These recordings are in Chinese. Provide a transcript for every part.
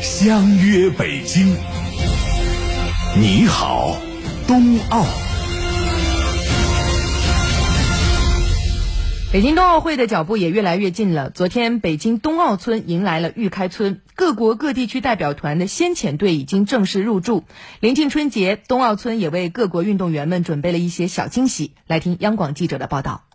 相约北京。你好，冬奥。北京冬奥会的脚步也越来越近了。昨天，北京冬奥村迎来了玉开村，各国各地区代表团的先遣队已经正式入驻。临近春节，冬奥村也为各国运动员们准备了一些小惊喜。来听央广记者的报道。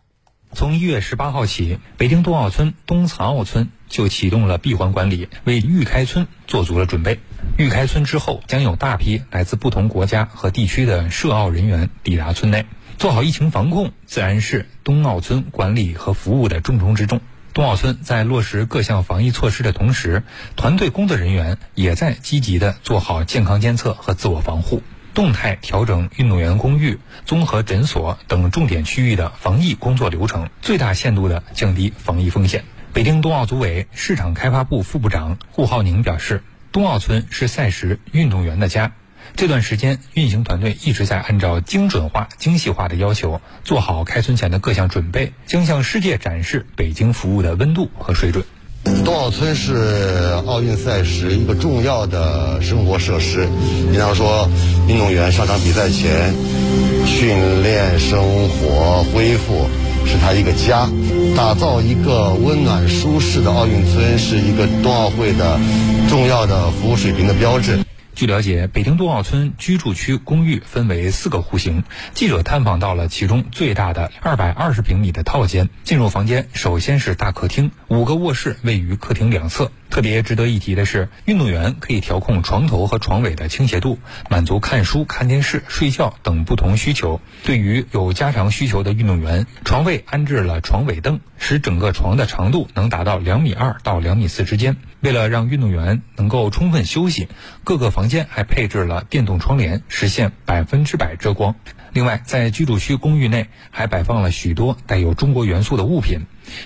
从一月十八号起，北京冬奥村冬残奥村就启动了闭环管理，为玉开村做足了准备。玉开村之后，将有大批来自不同国家和地区的涉奥人员抵达村内。做好疫情防控，自然是冬奥村管理和服务的重中之重。冬奥村在落实各项防疫措施的同时，团队工作人员也在积极的做好健康监测和自我防护，动态调整运动员公寓、综合诊所等重点区域的防疫工作流程，最大限度地降低防疫风险。北京冬奥组委市场开发部副部长顾浩宁表示，冬奥村是赛时运动员的家。这段时间，运行团队一直在按照精准化、精细化的要求，做好开村前的各项准备，将向世界展示北京服务的温度和水准。冬奥村是奥运赛时一个重要的生活设施，比方说，运动员上场比赛前训练、生活、恢复，是他一个家。打造一个温暖舒适的奥运村，是一个冬奥会的重要的服务水平的标志。据了解，北京冬奥村居住区公寓分为四个户型。记者探访到了其中最大的二百二十平米的套间。进入房间，首先是大客厅，五个卧室位于客厅两侧。特别值得一提的是，运动员可以调控床头和床尾的倾斜度，满足看书、看电视、睡觉等不同需求。对于有加长需求的运动员，床位安置了床尾凳，使整个床的长度能达到两米二到两米四之间。为了让运动员能够充分休息，各个房间还配置了电动窗帘，实现百分之百遮光。另外，在居住区公寓内还摆放了许多带有中国元素的物品，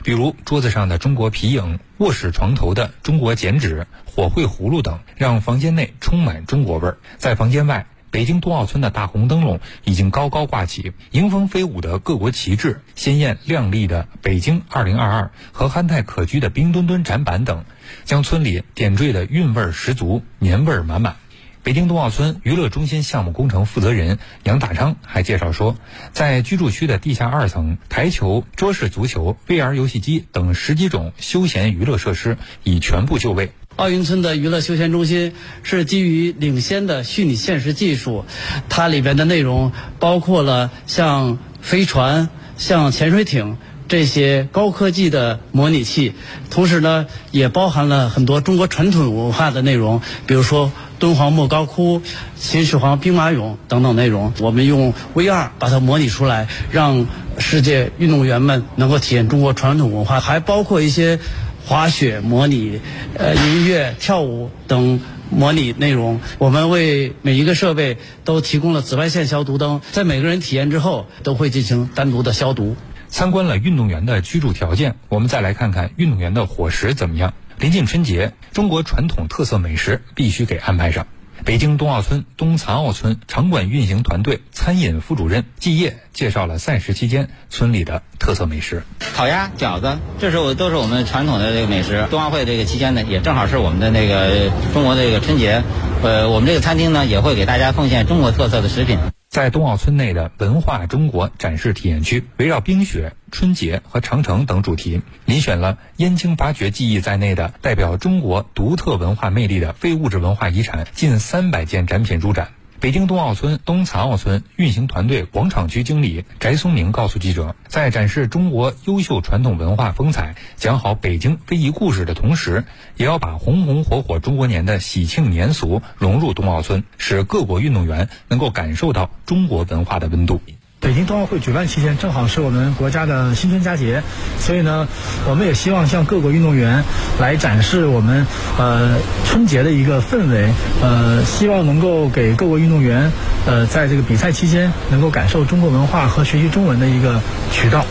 比如桌子上的中国皮影、卧室床头的中国剪纸、火绘葫芦等，让房间内充满中国味儿。在房间外。北京冬奥村的大红灯笼已经高高挂起，迎风飞舞的各国旗帜，鲜艳亮丽的“北京 2022” 和憨态可掬的冰墩墩展板等，将村里点缀的韵味十足，年味满满。北京冬奥村娱乐中心项目工程负责人杨大昌还介绍说，在居住区的地下二层，台球、桌式足球、VR 游戏机等十几种休闲娱乐设施已全部就位。奥运村的娱乐休闲中心是基于领先的虚拟现实技术，它里边的内容包括了像飞船、像潜水艇这些高科技的模拟器，同时呢，也包含了很多中国传统文化的内容，比如说敦煌莫高窟、秦始皇兵马俑等等内容。我们用 VR 把它模拟出来，让世界运动员们能够体验中国传统文化，还包括一些。滑雪模拟、呃音乐、跳舞等模拟内容，我们为每一个设备都提供了紫外线消毒灯，在每个人体验之后都会进行单独的消毒。参观了运动员的居住条件，我们再来看看运动员的伙食怎么样。临近春节，中国传统特色美食必须给安排上。北京冬奥村冬残奥村场馆运行团队餐饮副主任季业介绍了赛事期间村里的特色美食：烤鸭、饺子，这是我都是我们传统的这个美食。冬奥会这个期间呢，也正好是我们的那个中国的这个春节，呃，我们这个餐厅呢也会给大家奉献中国特色的食品。在冬奥村内的文化中国展示体验区，围绕冰雪、春节和长城等主题，遴选了燕京八绝技艺在内的代表中国独特文化魅力的非物质文化遗产近三百件展品入展。北京冬奥村冬残奥村运行团队广场区经理翟松明告诉记者，在展示中国优秀传统文化风采、讲好北京非遗故事的同时，也要把红红火火中国年的喜庆年俗融入冬奥村，使各国运动员能够感受到中国文化的温度。北京冬奥会举办期间，正好是我们国家的新春佳节，所以呢，我们也希望向各国运动员来展示我们呃春节的一个氛围，呃，希望能够给各国运动员呃在这个比赛期间能够感受中国文化和学习中文的一个渠道。